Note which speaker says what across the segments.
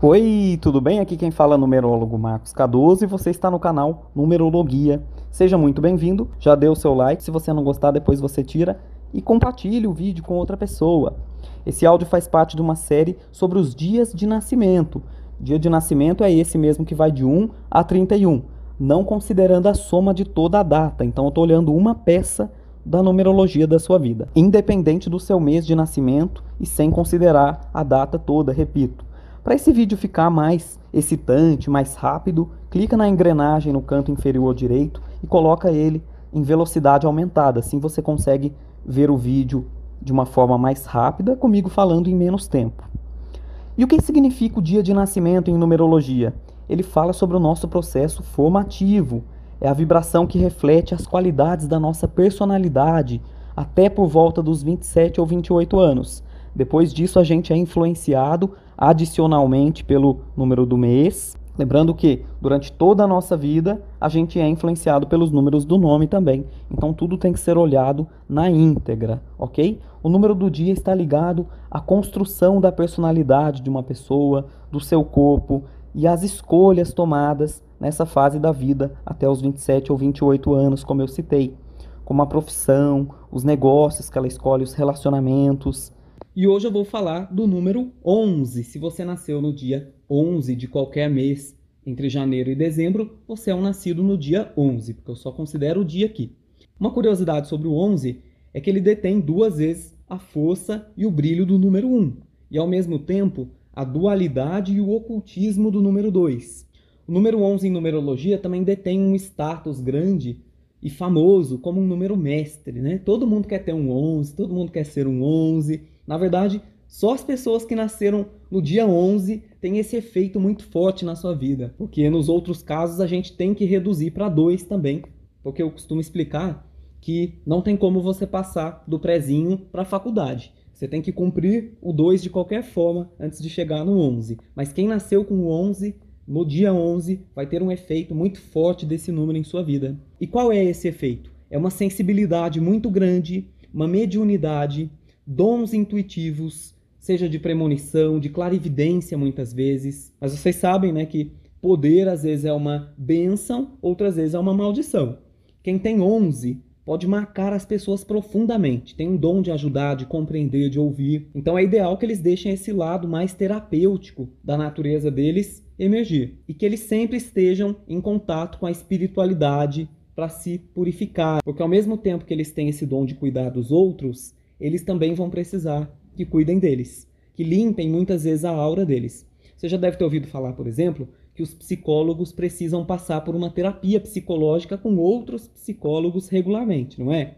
Speaker 1: Oi, tudo bem? Aqui quem fala é o numerólogo Marcos Cardoso e você está no canal Numerologia. Seja muito bem-vindo, já deu o seu like, se você não gostar depois você tira e compartilhe o vídeo com outra pessoa. Esse áudio faz parte de uma série sobre os dias de nascimento. Dia de nascimento é esse mesmo que vai de 1 a 31, não considerando a soma de toda a data. Então eu estou olhando uma peça da numerologia da sua vida, independente do seu mês de nascimento e sem considerar a data toda, repito. Para esse vídeo ficar mais excitante, mais rápido, clica na engrenagem no canto inferior direito e coloca ele em velocidade aumentada. Assim você consegue ver o vídeo de uma forma mais rápida, comigo falando em menos tempo. E o que significa o dia de nascimento em numerologia? Ele fala sobre o nosso processo formativo, é a vibração que reflete as qualidades da nossa personalidade até por volta dos 27 ou 28 anos. Depois disso, a gente é influenciado adicionalmente pelo número do mês. Lembrando que durante toda a nossa vida a gente é influenciado pelos números do nome também. Então tudo tem que ser olhado na íntegra, ok? O número do dia está ligado à construção da personalidade de uma pessoa, do seu corpo e às escolhas tomadas nessa fase da vida até os 27 ou 28 anos, como eu citei, como a profissão, os negócios que ela escolhe, os relacionamentos. E hoje eu vou falar do número 11. Se você nasceu no dia 11 de qualquer mês entre janeiro e dezembro, você é um nascido no dia 11, porque eu só considero o dia aqui. Uma curiosidade sobre o 11 é que ele detém duas vezes a força e o brilho do número 1, e ao mesmo tempo a dualidade e o ocultismo do número 2. O número 11 em numerologia também detém um status grande e famoso como um número mestre, né? Todo mundo quer ter um 11, todo mundo quer ser um 11. Na verdade, só as pessoas que nasceram no dia 11 têm esse efeito muito forte na sua vida, porque nos outros casos a gente tem que reduzir para 2 também, porque eu costumo explicar que não tem como você passar do prezinho para a faculdade. Você tem que cumprir o 2 de qualquer forma antes de chegar no 11. Mas quem nasceu com o 11 no dia 11 vai ter um efeito muito forte desse número em sua vida. E qual é esse efeito? É uma sensibilidade muito grande, uma mediunidade, dons intuitivos, seja de premonição, de clarividência muitas vezes. Mas vocês sabem, né, que poder às vezes é uma benção, outras vezes é uma maldição. Quem tem 11 pode marcar as pessoas profundamente, tem um dom de ajudar, de compreender, de ouvir. Então é ideal que eles deixem esse lado mais terapêutico da natureza deles emergir e que eles sempre estejam em contato com a espiritualidade para se purificar, porque ao mesmo tempo que eles têm esse dom de cuidar dos outros, eles também vão precisar que cuidem deles, que limpem muitas vezes a aura deles. Você já deve ter ouvido falar, por exemplo, que os psicólogos precisam passar por uma terapia psicológica com outros psicólogos regularmente, não é?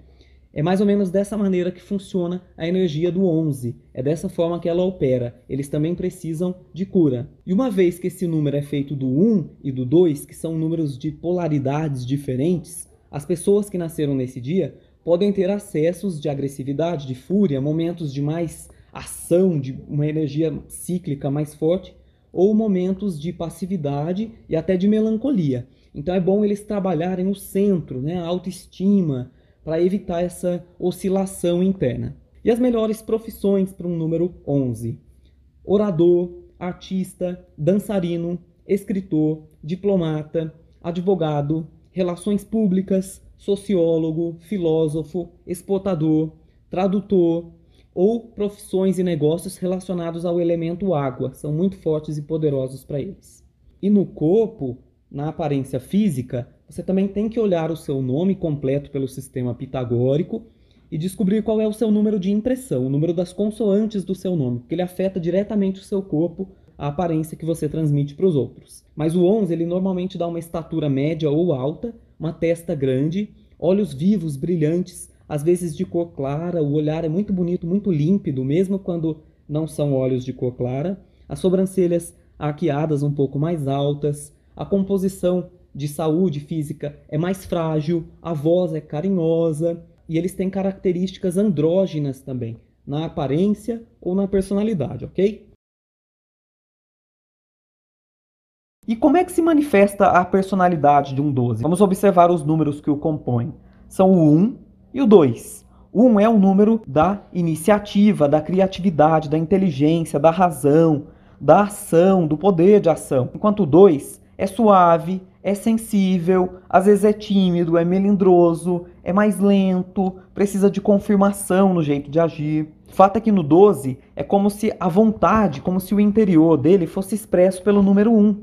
Speaker 1: É mais ou menos dessa maneira que funciona a energia do 11. É dessa forma que ela opera. Eles também precisam de cura. E uma vez que esse número é feito do 1 e do 2, que são números de polaridades diferentes, as pessoas que nasceram nesse dia podem ter acessos de agressividade, de fúria, momentos de mais ação, de uma energia cíclica mais forte, ou momentos de passividade e até de melancolia. Então é bom eles trabalharem no centro, né? a autoestima, para evitar essa oscilação interna. E as melhores profissões para um número 11: orador, artista, dançarino, escritor, diplomata, advogado, relações públicas, sociólogo, filósofo, exportador, tradutor ou profissões e negócios relacionados ao elemento água, são muito fortes e poderosos para eles. E no corpo, na aparência física, você também tem que olhar o seu nome completo pelo sistema pitagórico e descobrir qual é o seu número de impressão, o número das consoantes do seu nome, porque ele afeta diretamente o seu corpo, a aparência que você transmite para os outros. Mas o 11, ele normalmente dá uma estatura média ou alta, uma testa grande, olhos vivos, brilhantes, às vezes de cor clara, o olhar é muito bonito, muito límpido, mesmo quando não são olhos de cor clara, as sobrancelhas arqueadas um pouco mais altas, a composição de saúde física é mais frágil, a voz é carinhosa e eles têm características andrógenas também, na aparência ou na personalidade, ok? E como é que se manifesta a personalidade de um 12? Vamos observar os números que o compõem. São o 1 e o 2. O 1 é o número da iniciativa, da criatividade, da inteligência, da razão, da ação, do poder de ação. Enquanto o 2 é suave, é sensível, às vezes é tímido, é melindroso, é mais lento, precisa de confirmação no jeito de agir. Fato é que no 12 é como se a vontade, como se o interior dele fosse expresso pelo número 1,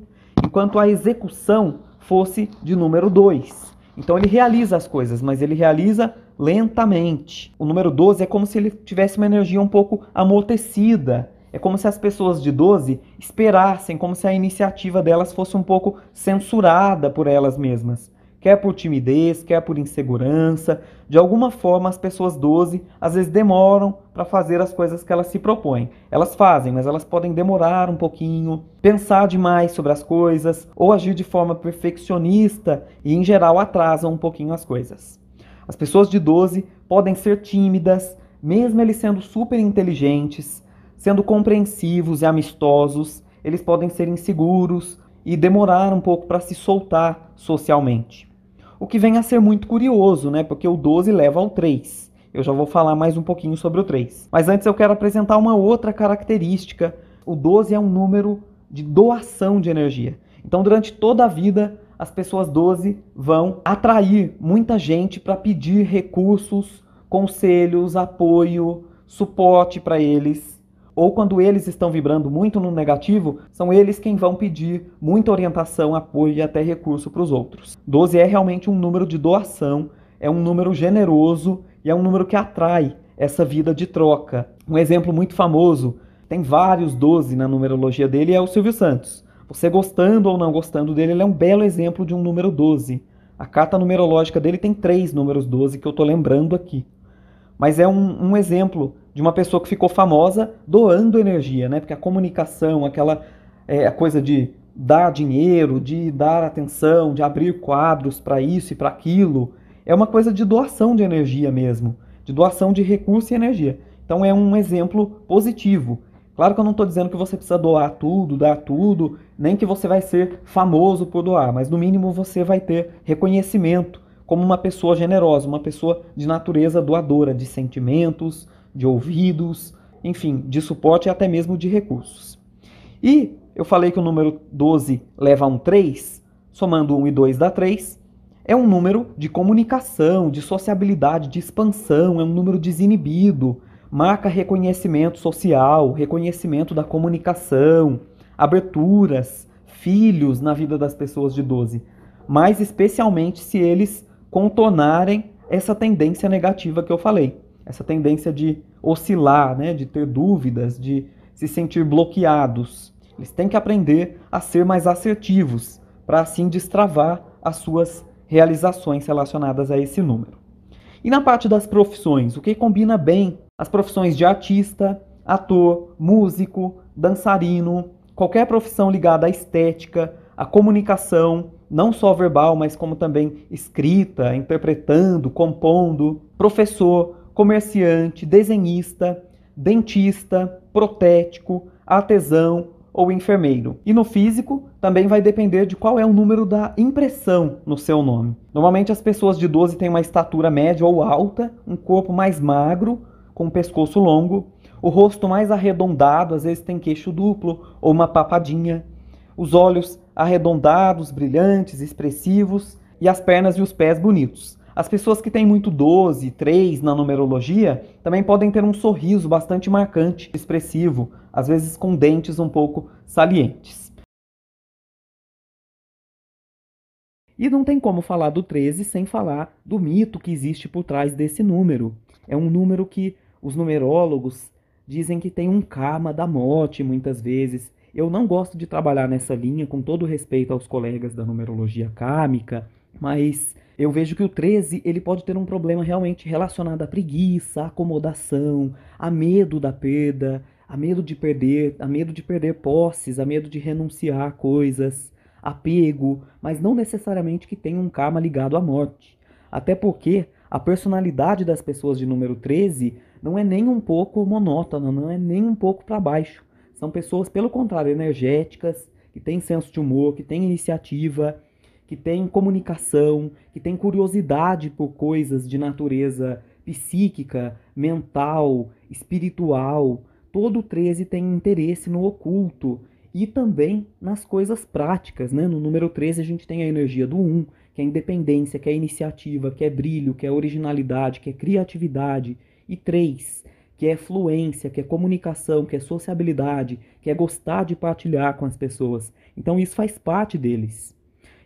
Speaker 1: enquanto a execução fosse de número 2. Então ele realiza as coisas, mas ele realiza lentamente. O número 12 é como se ele tivesse uma energia um pouco amortecida. É como se as pessoas de 12 esperassem, como se a iniciativa delas fosse um pouco censurada por elas mesmas quer por timidez, quer por insegurança. De alguma forma, as pessoas 12 às vezes demoram para fazer as coisas que elas se propõem. Elas fazem, mas elas podem demorar um pouquinho, pensar demais sobre as coisas ou agir de forma perfeccionista e, em geral, atrasam um pouquinho as coisas. As pessoas de 12 podem ser tímidas, mesmo eles sendo super inteligentes, sendo compreensivos e amistosos, eles podem ser inseguros e demorar um pouco para se soltar socialmente. O que vem a ser muito curioso, né? Porque o 12 leva ao 3. Eu já vou falar mais um pouquinho sobre o 3. Mas antes eu quero apresentar uma outra característica. O 12 é um número de doação de energia. Então, durante toda a vida, as pessoas 12 vão atrair muita gente para pedir recursos, conselhos, apoio, suporte para eles ou quando eles estão vibrando muito no negativo, são eles quem vão pedir muita orientação, apoio e até recurso para os outros. 12 é realmente um número de doação, é um número generoso e é um número que atrai essa vida de troca. Um exemplo muito famoso, tem vários 12 na numerologia dele, é o Silvio Santos. Você gostando ou não gostando dele, ele é um belo exemplo de um número 12. A carta numerológica dele tem três números 12 que eu estou lembrando aqui. Mas é um, um exemplo de uma pessoa que ficou famosa doando energia, né? Porque a comunicação, aquela é, a coisa de dar dinheiro, de dar atenção, de abrir quadros para isso e para aquilo, é uma coisa de doação de energia mesmo, de doação de recurso e energia. Então é um exemplo positivo. Claro que eu não estou dizendo que você precisa doar tudo, dar tudo, nem que você vai ser famoso por doar, mas no mínimo você vai ter reconhecimento como uma pessoa generosa, uma pessoa de natureza doadora de sentimentos, de ouvidos, enfim, de suporte e até mesmo de recursos. E eu falei que o número 12 leva a um 3, somando 1 e 2 dá 3, é um número de comunicação, de sociabilidade, de expansão, é um número desinibido, marca reconhecimento social, reconhecimento da comunicação, aberturas, filhos na vida das pessoas de 12, mais especialmente se eles contornarem essa tendência negativa que eu falei essa tendência de oscilar, né, de ter dúvidas, de se sentir bloqueados. Eles têm que aprender a ser mais assertivos, para assim destravar as suas realizações relacionadas a esse número. E na parte das profissões, o que combina bem as profissões de artista, ator, músico, dançarino, qualquer profissão ligada à estética, à comunicação, não só verbal, mas como também escrita, interpretando, compondo, professor, comerciante, desenhista, dentista, protético, artesão ou enfermeiro. E no físico, também vai depender de qual é o número da impressão no seu nome. Normalmente as pessoas de 12 têm uma estatura média ou alta, um corpo mais magro, com um pescoço longo, o rosto mais arredondado, às vezes tem queixo duplo ou uma papadinha, os olhos arredondados, brilhantes, expressivos e as pernas e os pés bonitos. As pessoas que têm muito 12, 3 na numerologia também podem ter um sorriso bastante marcante, expressivo, às vezes com dentes um pouco salientes. E não tem como falar do 13 sem falar do mito que existe por trás desse número. É um número que os numerólogos dizem que tem um karma da morte muitas vezes. Eu não gosto de trabalhar nessa linha, com todo respeito aos colegas da numerologia kármica, mas eu vejo que o 13 ele pode ter um problema realmente relacionado à preguiça, à acomodação, a medo da perda, a medo de perder, a medo de perder posses, a medo de renunciar a coisas, apego, mas não necessariamente que tenha um karma ligado à morte. Até porque a personalidade das pessoas de número 13 não é nem um pouco monótona, não é nem um pouco para baixo. São pessoas, pelo contrário, energéticas, que têm senso de humor, que têm iniciativa, que tem comunicação, que tem curiosidade por coisas de natureza psíquica, mental, espiritual, todo 13 tem interesse no oculto e também nas coisas práticas, né? No número 13 a gente tem a energia do 1, que é independência, que é iniciativa, que é brilho, que é originalidade, que é criatividade, e 3, que é fluência, que é comunicação, que é sociabilidade, que é gostar de partilhar com as pessoas. Então isso faz parte deles.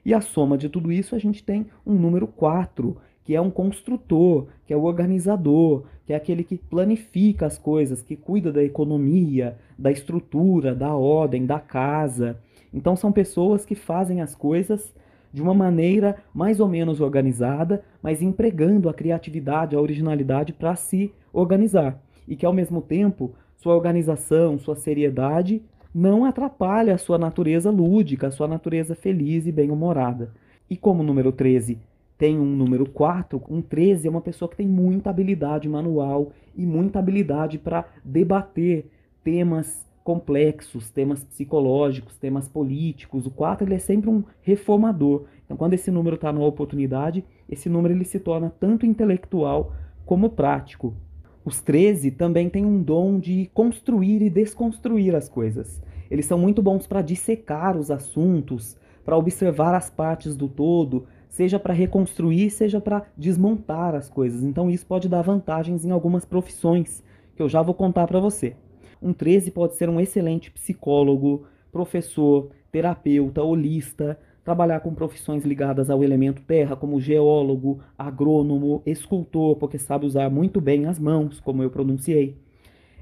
Speaker 1: E a soma de tudo isso a gente tem um número 4, que é um construtor, que é o organizador, que é aquele que planifica as coisas, que cuida da economia, da estrutura, da ordem, da casa. Então são pessoas que fazem as coisas de uma maneira mais ou menos organizada, mas empregando a criatividade, a originalidade para se organizar. E que ao mesmo tempo, sua organização, sua seriedade não atrapalha a sua natureza lúdica, a sua natureza feliz e bem-humorada. E como o número 13 tem um número 4, um 13 é uma pessoa que tem muita habilidade manual e muita habilidade para debater temas complexos, temas psicológicos, temas políticos. O 4 ele é sempre um reformador. Então, quando esse número está numa oportunidade, esse número ele se torna tanto intelectual como prático. Os 13 também têm um dom de construir e desconstruir as coisas. Eles são muito bons para dissecar os assuntos, para observar as partes do todo, seja para reconstruir, seja para desmontar as coisas. Então isso pode dar vantagens em algumas profissões, que eu já vou contar para você. Um 13 pode ser um excelente psicólogo, professor, terapeuta, holista, trabalhar com profissões ligadas ao elemento terra, como geólogo, agrônomo, escultor, porque sabe usar muito bem as mãos, como eu pronunciei.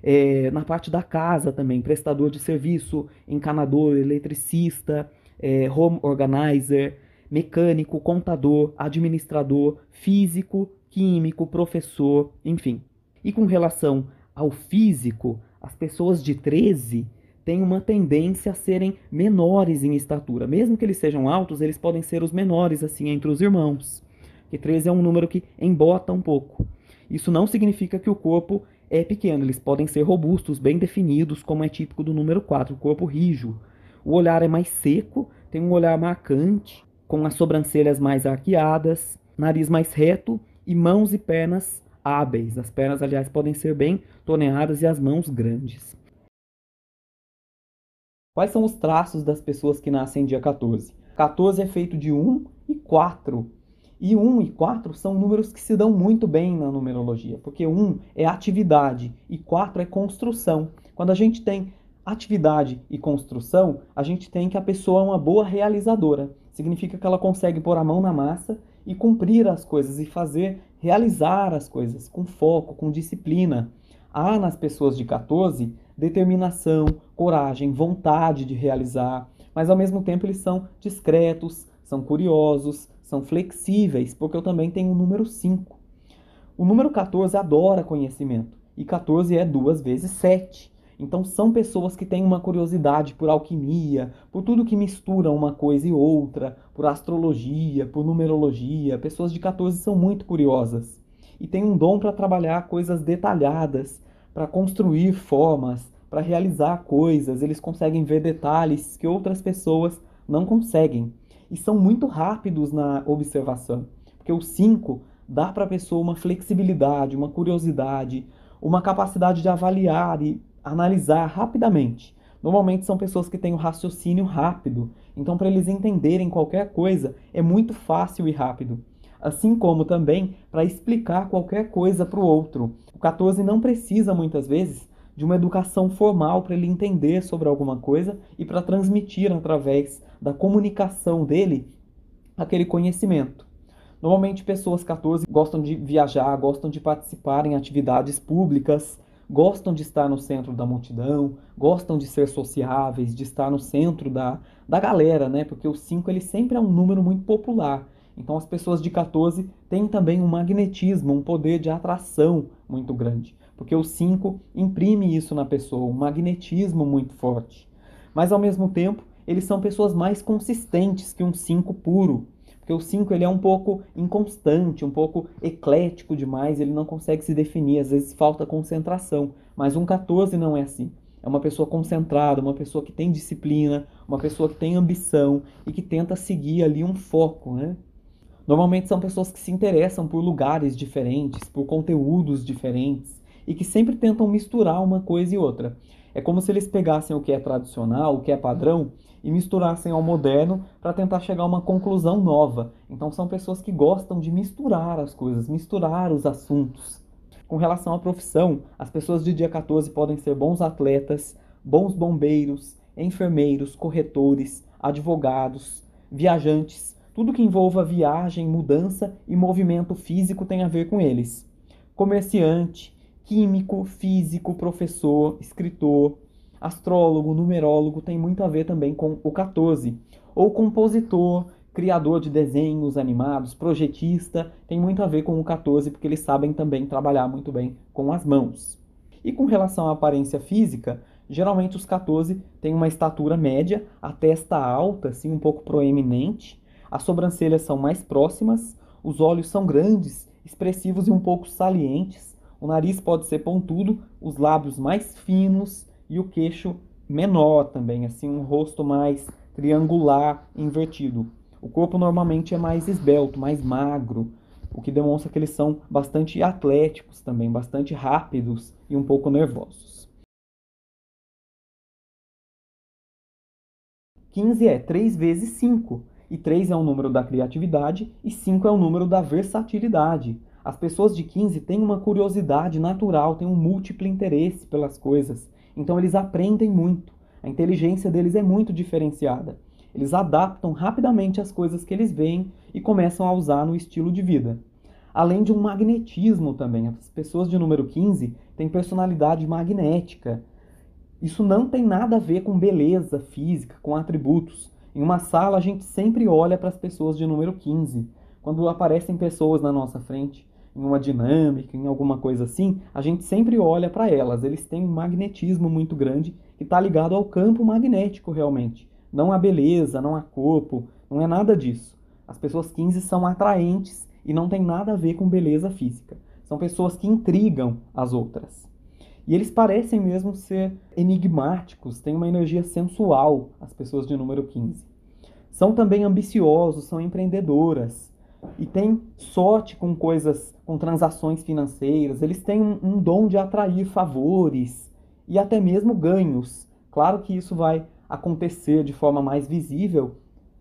Speaker 1: É, na parte da casa também, prestador de serviço, encanador, eletricista, é, home organizer, mecânico, contador, administrador, físico, químico, professor, enfim. E com relação ao físico, as pessoas de 13 têm uma tendência a serem menores em estatura. Mesmo que eles sejam altos, eles podem ser os menores, assim, entre os irmãos. Que 13 é um número que embota um pouco. Isso não significa que o corpo é pequeno, eles podem ser robustos, bem definidos, como é típico do número 4, o corpo rijo. O olhar é mais seco, tem um olhar marcante, com as sobrancelhas mais arqueadas, nariz mais reto e mãos e pernas hábeis. As pernas, aliás, podem ser bem toneadas e as mãos grandes. Quais são os traços das pessoas que nascem dia 14? 14 é feito de 1 e 4. E 1 e 4 são números que se dão muito bem na numerologia, porque 1 é atividade e 4 é construção. Quando a gente tem atividade e construção, a gente tem que a pessoa é uma boa realizadora. Significa que ela consegue pôr a mão na massa e cumprir as coisas e fazer, realizar as coisas com foco, com disciplina. Há nas pessoas de 14 determinação, coragem, vontade de realizar, mas ao mesmo tempo eles são discretos, são curiosos, são flexíveis, porque eu também tenho o número 5. O número 14 adora conhecimento, e 14 é duas vezes 7. Então são pessoas que têm uma curiosidade por alquimia, por tudo que mistura uma coisa e outra, por astrologia, por numerologia. Pessoas de 14 são muito curiosas e têm um dom para trabalhar coisas detalhadas, para construir formas, para realizar coisas, eles conseguem ver detalhes que outras pessoas não conseguem. E são muito rápidos na observação, porque o 5 dá para a pessoa uma flexibilidade, uma curiosidade, uma capacidade de avaliar e analisar rapidamente. Normalmente são pessoas que têm o um raciocínio rápido, então para eles entenderem qualquer coisa é muito fácil e rápido. Assim como também para explicar qualquer coisa para o outro. O 14 não precisa muitas vezes de uma educação formal para ele entender sobre alguma coisa e para transmitir através da comunicação dele aquele conhecimento. Normalmente pessoas 14 gostam de viajar, gostam de participar em atividades públicas, gostam de estar no centro da multidão, gostam de ser sociáveis, de estar no centro da, da galera, né? Porque o 5 ele sempre é um número muito popular. Então as pessoas de 14 têm também um magnetismo, um poder de atração muito grande porque o 5 imprime isso na pessoa, um magnetismo muito forte. Mas ao mesmo tempo, eles são pessoas mais consistentes que um 5 puro, porque o 5 ele é um pouco inconstante, um pouco eclético demais, ele não consegue se definir, às vezes falta concentração, mas um 14 não é assim. É uma pessoa concentrada, uma pessoa que tem disciplina, uma pessoa que tem ambição e que tenta seguir ali um foco, né? Normalmente são pessoas que se interessam por lugares diferentes, por conteúdos diferentes, e que sempre tentam misturar uma coisa e outra. É como se eles pegassem o que é tradicional, o que é padrão, e misturassem ao moderno para tentar chegar a uma conclusão nova. Então são pessoas que gostam de misturar as coisas, misturar os assuntos. Com relação à profissão, as pessoas de dia 14 podem ser bons atletas, bons bombeiros, enfermeiros, corretores, advogados, viajantes, tudo que envolva viagem, mudança e movimento físico tem a ver com eles. Comerciante, químico, físico, professor, escritor, astrólogo, numerólogo tem muito a ver também com o 14. Ou compositor, criador de desenhos animados, projetista, tem muito a ver com o 14 porque eles sabem também trabalhar muito bem com as mãos. E com relação à aparência física, geralmente os 14 têm uma estatura média, a testa alta, assim um pouco proeminente, as sobrancelhas são mais próximas, os olhos são grandes, expressivos e um pouco salientes, o nariz pode ser pontudo, os lábios mais finos, e o queixo menor também, assim, um rosto mais triangular, invertido. O corpo normalmente é mais esbelto, mais magro, o que demonstra que eles são bastante atléticos também, bastante rápidos e um pouco nervosos. 15 é 3 vezes 5, e 3 é o número da criatividade e 5 é o número da versatilidade. As pessoas de 15 têm uma curiosidade natural, têm um múltiplo interesse pelas coisas. Então eles aprendem muito. A inteligência deles é muito diferenciada. Eles adaptam rapidamente as coisas que eles veem e começam a usar no estilo de vida. Além de um magnetismo também. As pessoas de número 15 têm personalidade magnética. Isso não tem nada a ver com beleza física, com atributos. Em uma sala, a gente sempre olha para as pessoas de número 15. Quando aparecem pessoas na nossa frente, em uma dinâmica, em alguma coisa assim, a gente sempre olha para elas. Eles têm um magnetismo muito grande que está ligado ao campo magnético realmente. Não a beleza, não a corpo, não é nada disso. As pessoas 15 são atraentes e não tem nada a ver com beleza física. São pessoas que intrigam as outras. E eles parecem mesmo ser enigmáticos, têm uma energia sensual, as pessoas de número 15. São também ambiciosos, são empreendedoras, e têm sorte com coisas, com transações financeiras, eles têm um, um dom de atrair favores e até mesmo ganhos. Claro que isso vai acontecer de forma mais visível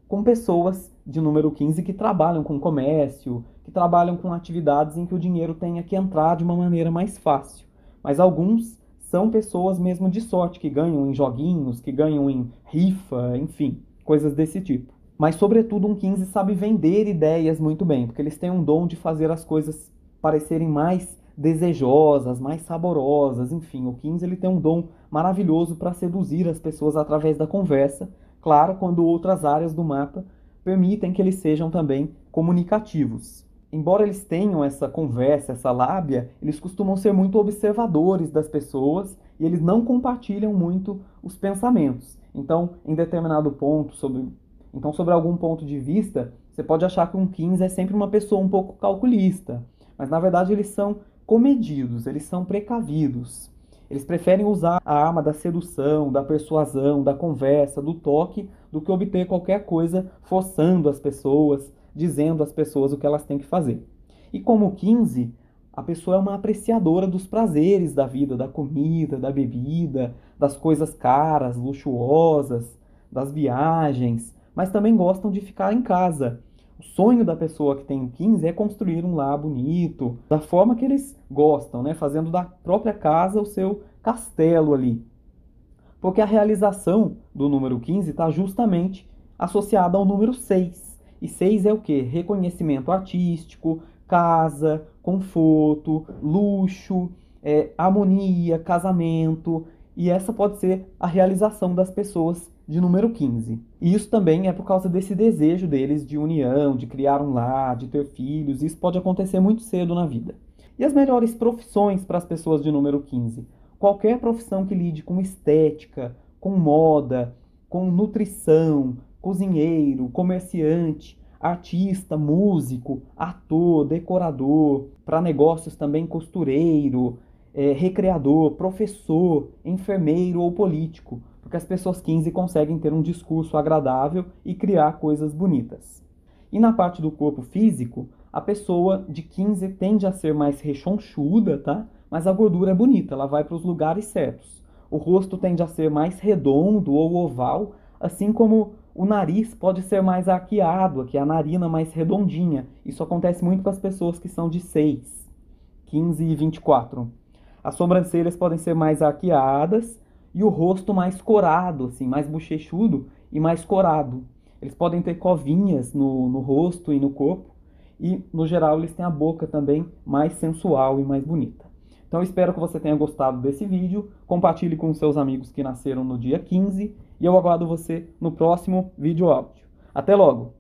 Speaker 1: com pessoas de número 15 que trabalham com comércio, que trabalham com atividades em que o dinheiro tenha que entrar de uma maneira mais fácil. Mas alguns são pessoas mesmo de sorte, que ganham em joguinhos, que ganham em rifa, enfim, coisas desse tipo. Mas, sobretudo, um 15 sabe vender ideias muito bem, porque eles têm um dom de fazer as coisas parecerem mais desejosas, mais saborosas, enfim, o 15 ele tem um dom maravilhoso para seduzir as pessoas através da conversa, claro, quando outras áreas do mapa permitem que eles sejam também comunicativos. Embora eles tenham essa conversa, essa lábia, eles costumam ser muito observadores das pessoas e eles não compartilham muito os pensamentos. Então, em determinado ponto sobre então, sobre algum ponto de vista, você pode achar que um 15 é sempre uma pessoa um pouco calculista, mas na verdade eles são comedidos, eles são precavidos. Eles preferem usar a arma da sedução, da persuasão, da conversa, do toque, do que obter qualquer coisa forçando as pessoas, dizendo às pessoas o que elas têm que fazer. E como 15, a pessoa é uma apreciadora dos prazeres da vida, da comida, da bebida, das coisas caras, luxuosas, das viagens, mas também gostam de ficar em casa. O sonho da pessoa que tem 15 é construir um lar bonito, da forma que eles gostam, né? fazendo da própria casa o seu castelo ali. Porque a realização do número 15 está justamente associada ao número 6. E 6 é o que? Reconhecimento artístico, casa, conforto, luxo, é, harmonia, casamento. E essa pode ser a realização das pessoas de número 15. E isso também é por causa desse desejo deles de união, de criar um lar, de ter filhos. Isso pode acontecer muito cedo na vida. E as melhores profissões para as pessoas de número 15? Qualquer profissão que lide com estética, com moda, com nutrição, cozinheiro, comerciante, artista, músico, ator, decorador, para negócios também costureiro, é, recreador, professor, enfermeiro ou político porque as pessoas 15 conseguem ter um discurso agradável e criar coisas bonitas. E na parte do corpo físico, a pessoa de 15 tende a ser mais rechonchuda, tá? mas a gordura é bonita, ela vai para os lugares certos. O rosto tende a ser mais redondo ou oval, assim como o nariz pode ser mais arqueado, aqui a narina mais redondinha. Isso acontece muito com as pessoas que são de 6, 15 e 24. As sobrancelhas podem ser mais arqueadas e o rosto mais corado, assim, mais bochechudo e mais corado. Eles podem ter covinhas no, no rosto e no corpo e, no geral, eles têm a boca também mais sensual e mais bonita. Então, espero que você tenha gostado desse vídeo. Compartilhe com seus amigos que nasceram no dia 15 e eu aguardo você no próximo vídeo áudio. Até logo!